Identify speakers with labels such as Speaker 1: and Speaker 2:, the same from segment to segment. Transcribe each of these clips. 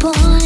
Speaker 1: Don't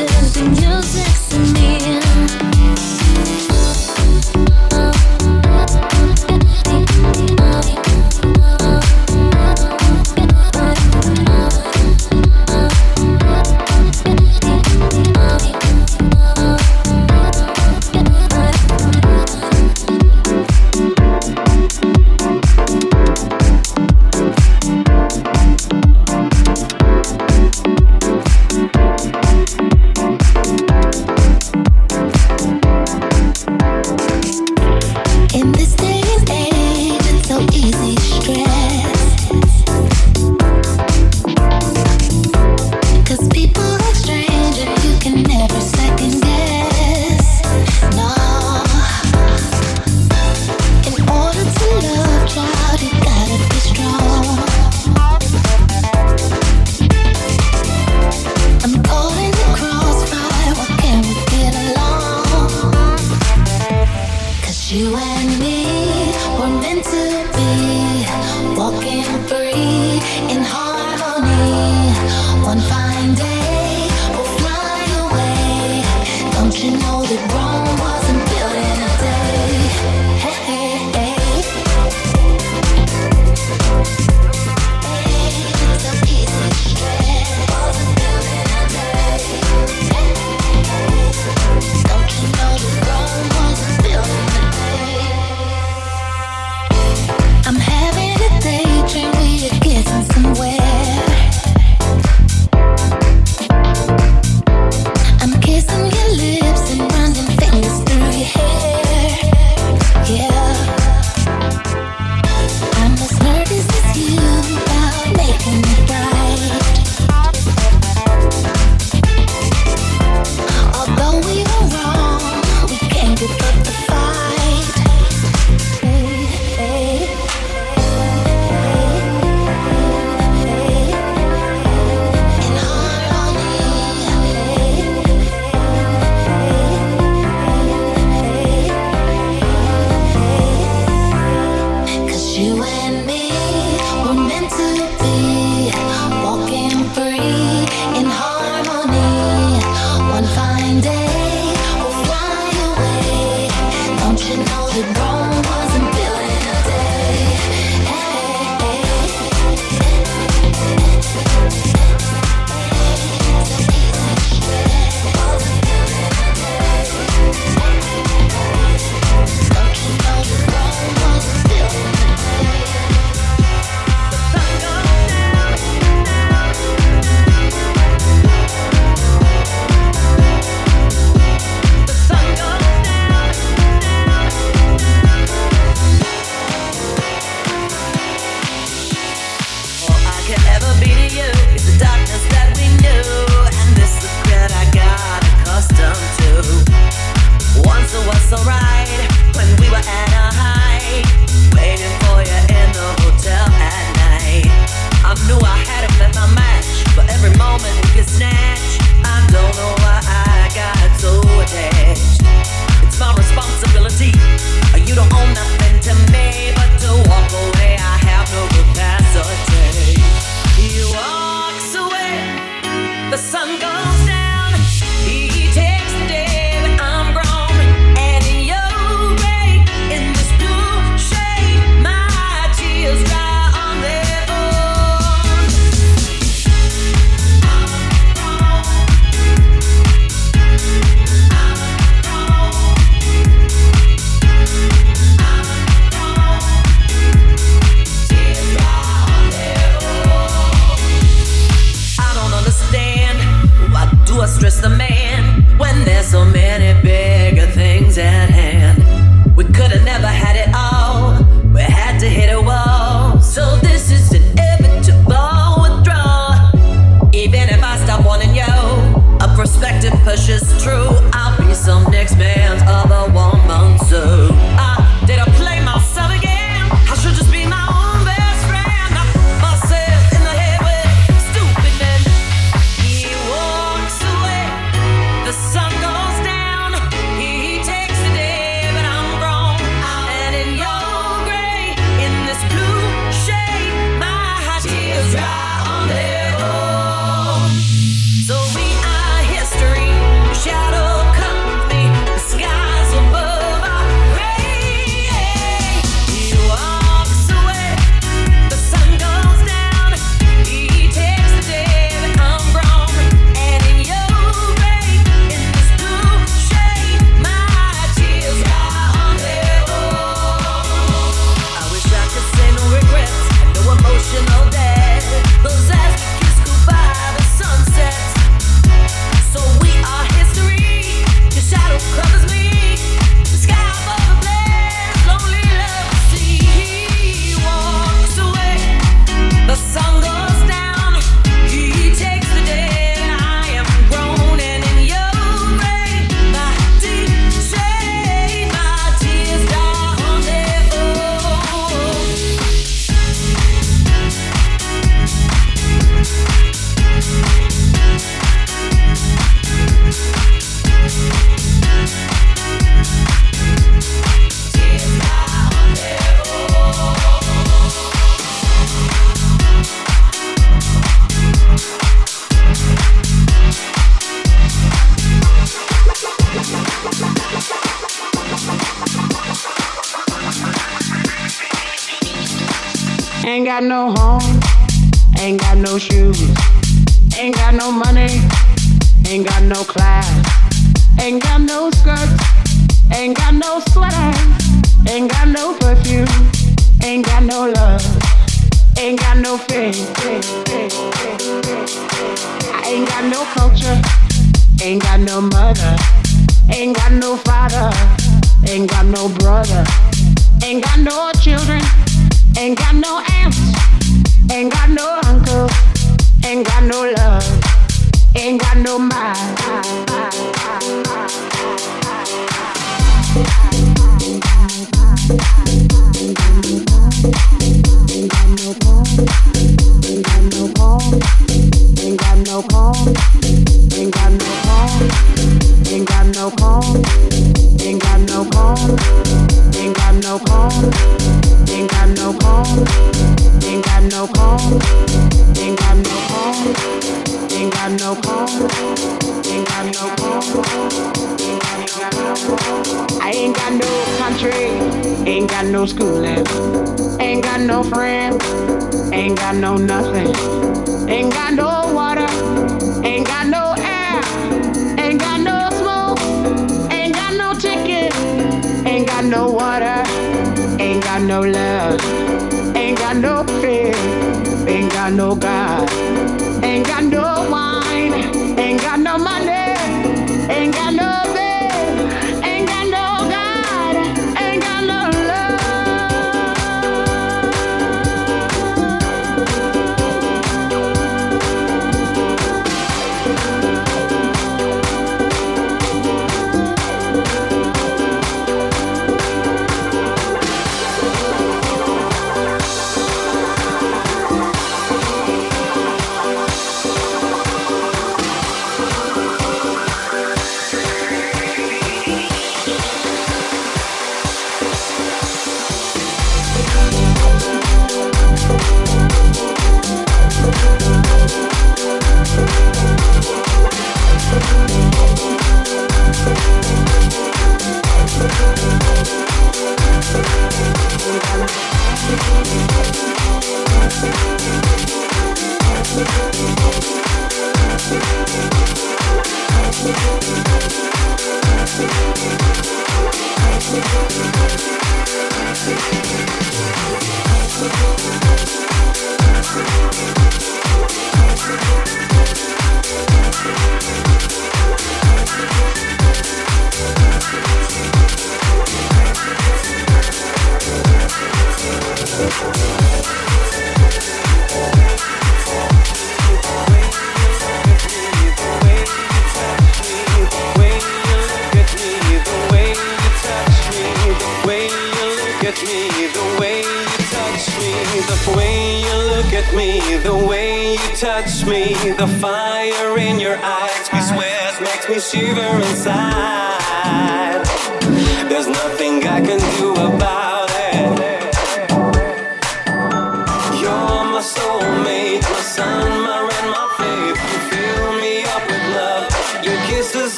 Speaker 1: Rome wasn't in a
Speaker 2: no schooling. Ain't got no friends. Ain't got no nothing. Ain't got no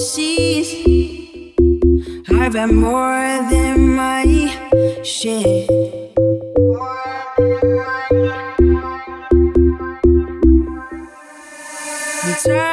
Speaker 2: overseas. I've had
Speaker 3: more
Speaker 4: than my share. More than.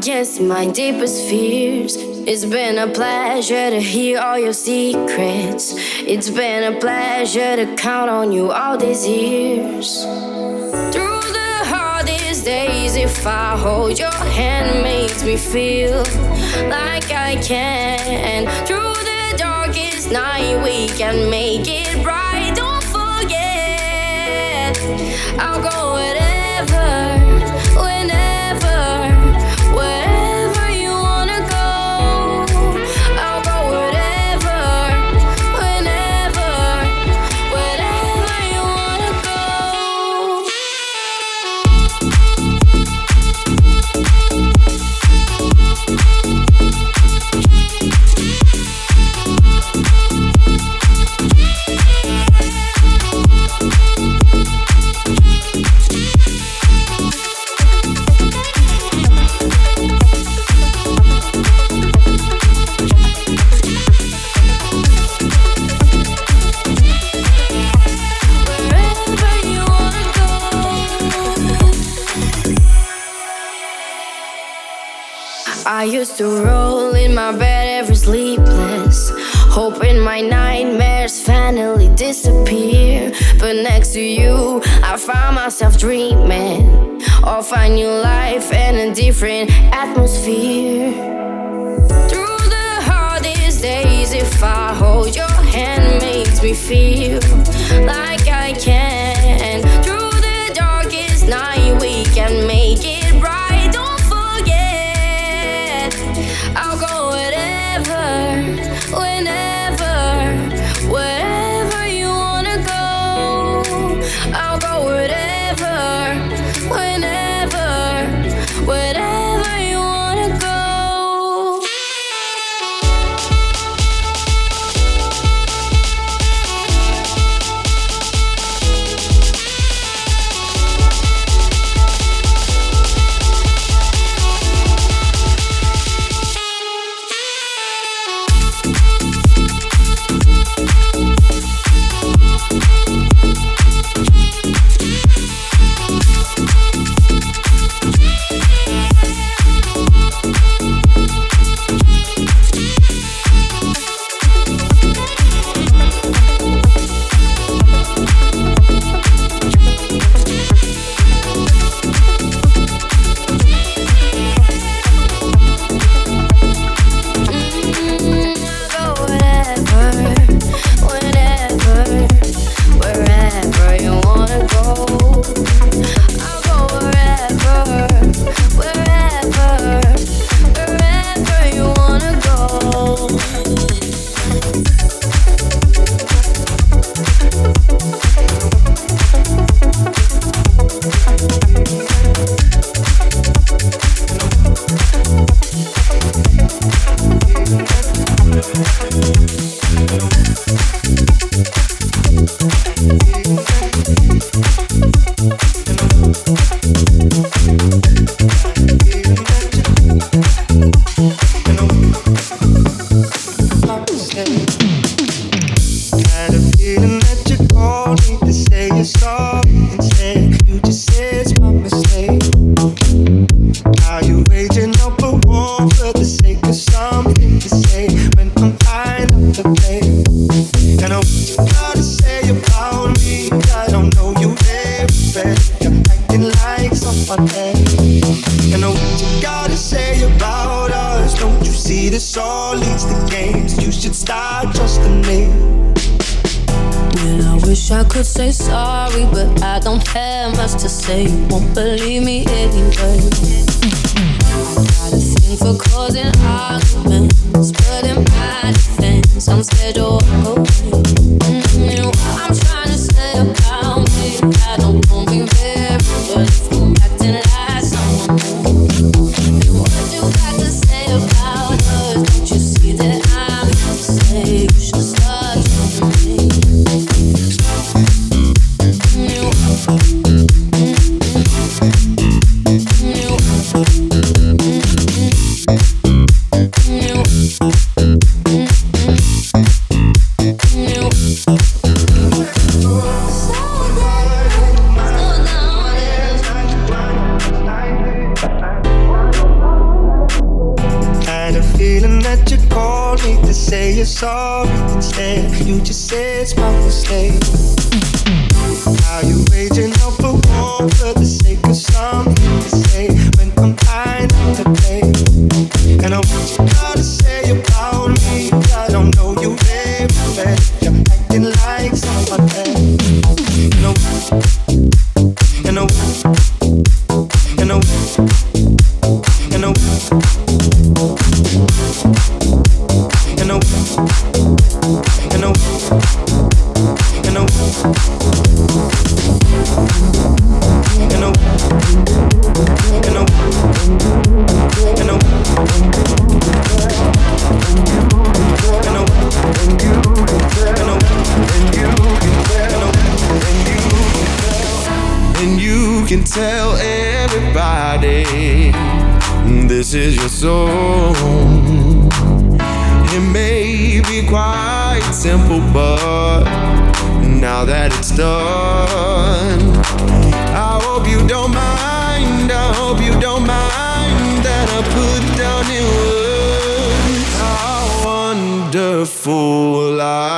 Speaker 4: Against my deepest fears. It's been a pleasure to hear all your secrets. It's been a pleasure to count on you all these years. Through the hardest days, if I hold your hand, makes me feel like I can. Through the darkest night, we can make it bright. Don't forget, I'll go whatever. Used to roll in my bed every sleepless, hoping my nightmares finally disappear. But next to you, I find myself dreaming of a new life and a different atmosphere. Through the hardest days, if I hold your hand, makes me feel like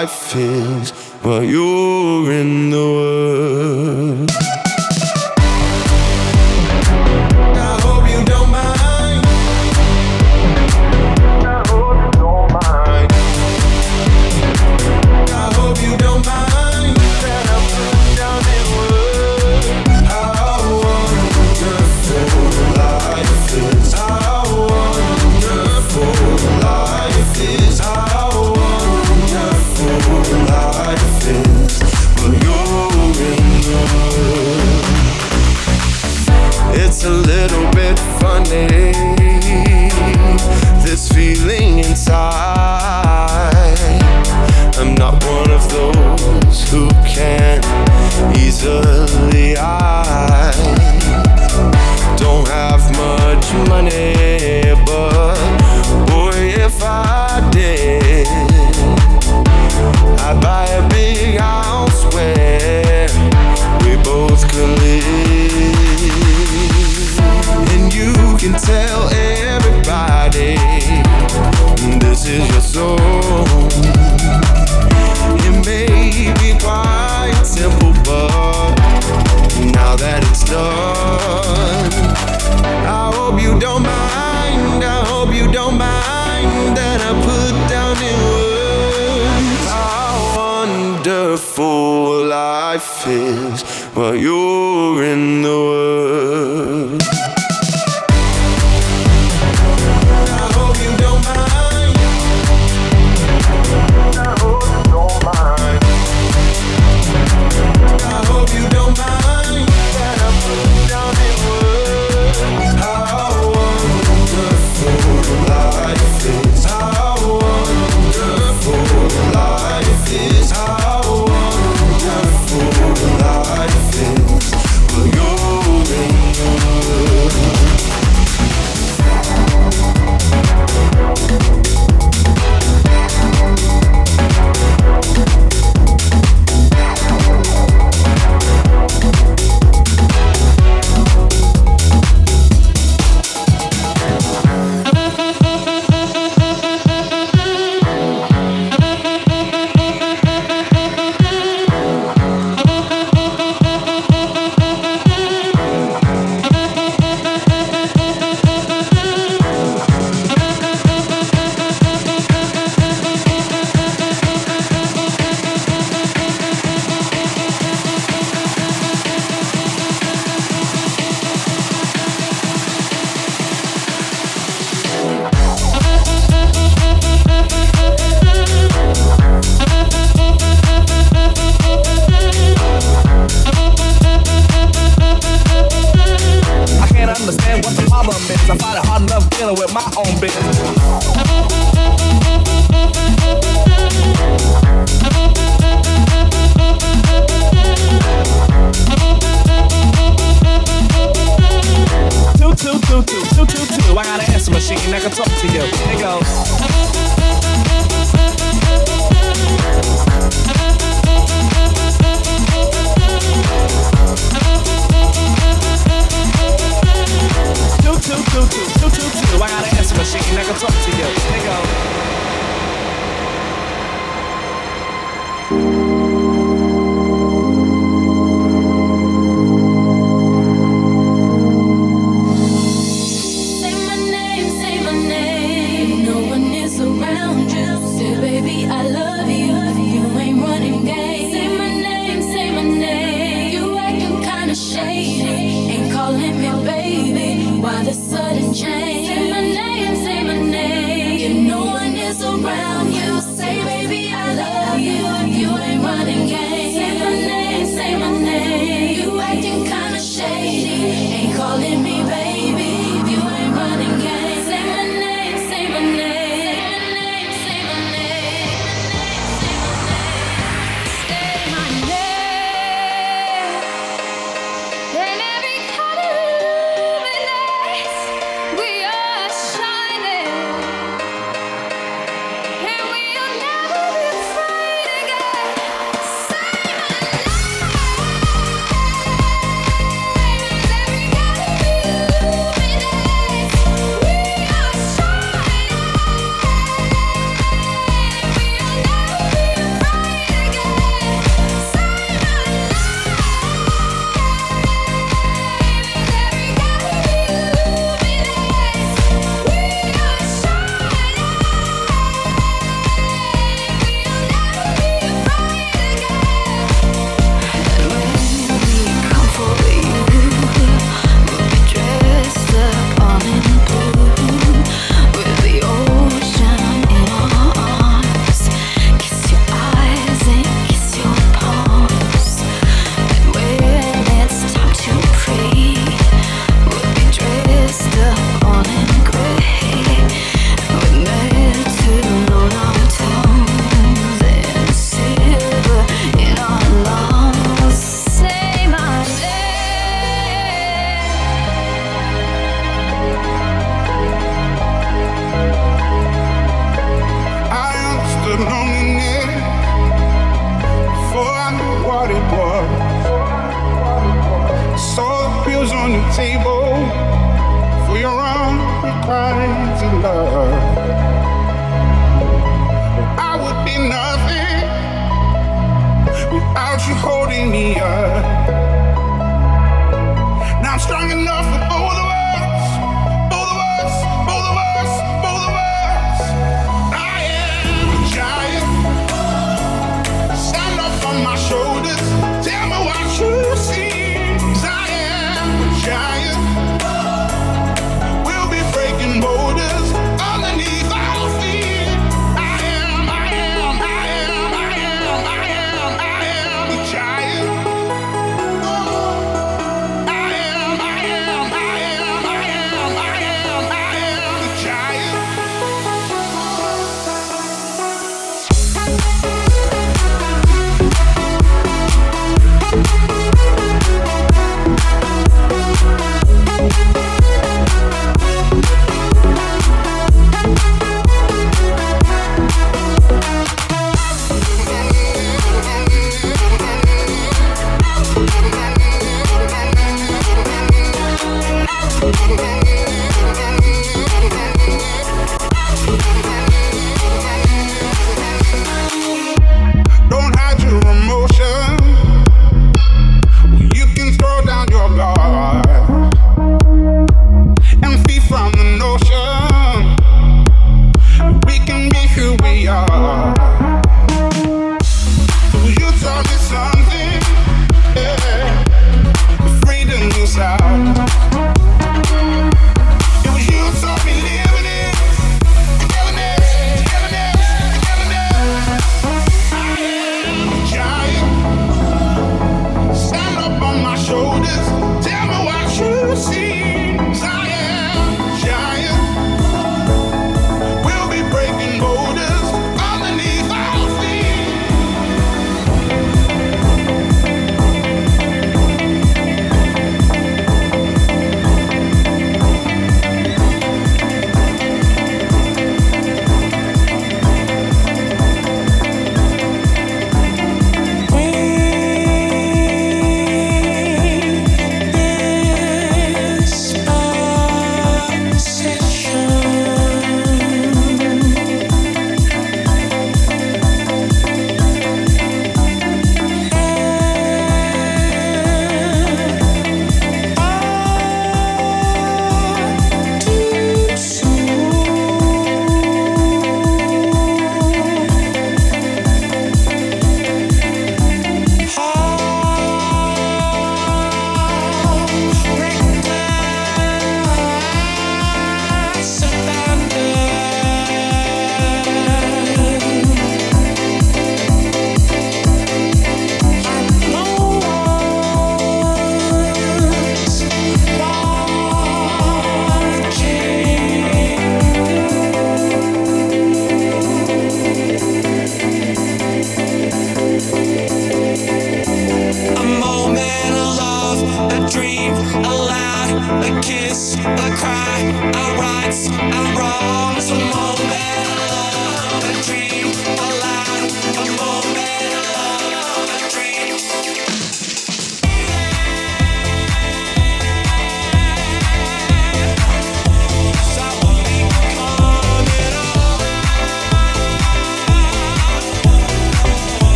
Speaker 5: life is while you're in the world. you.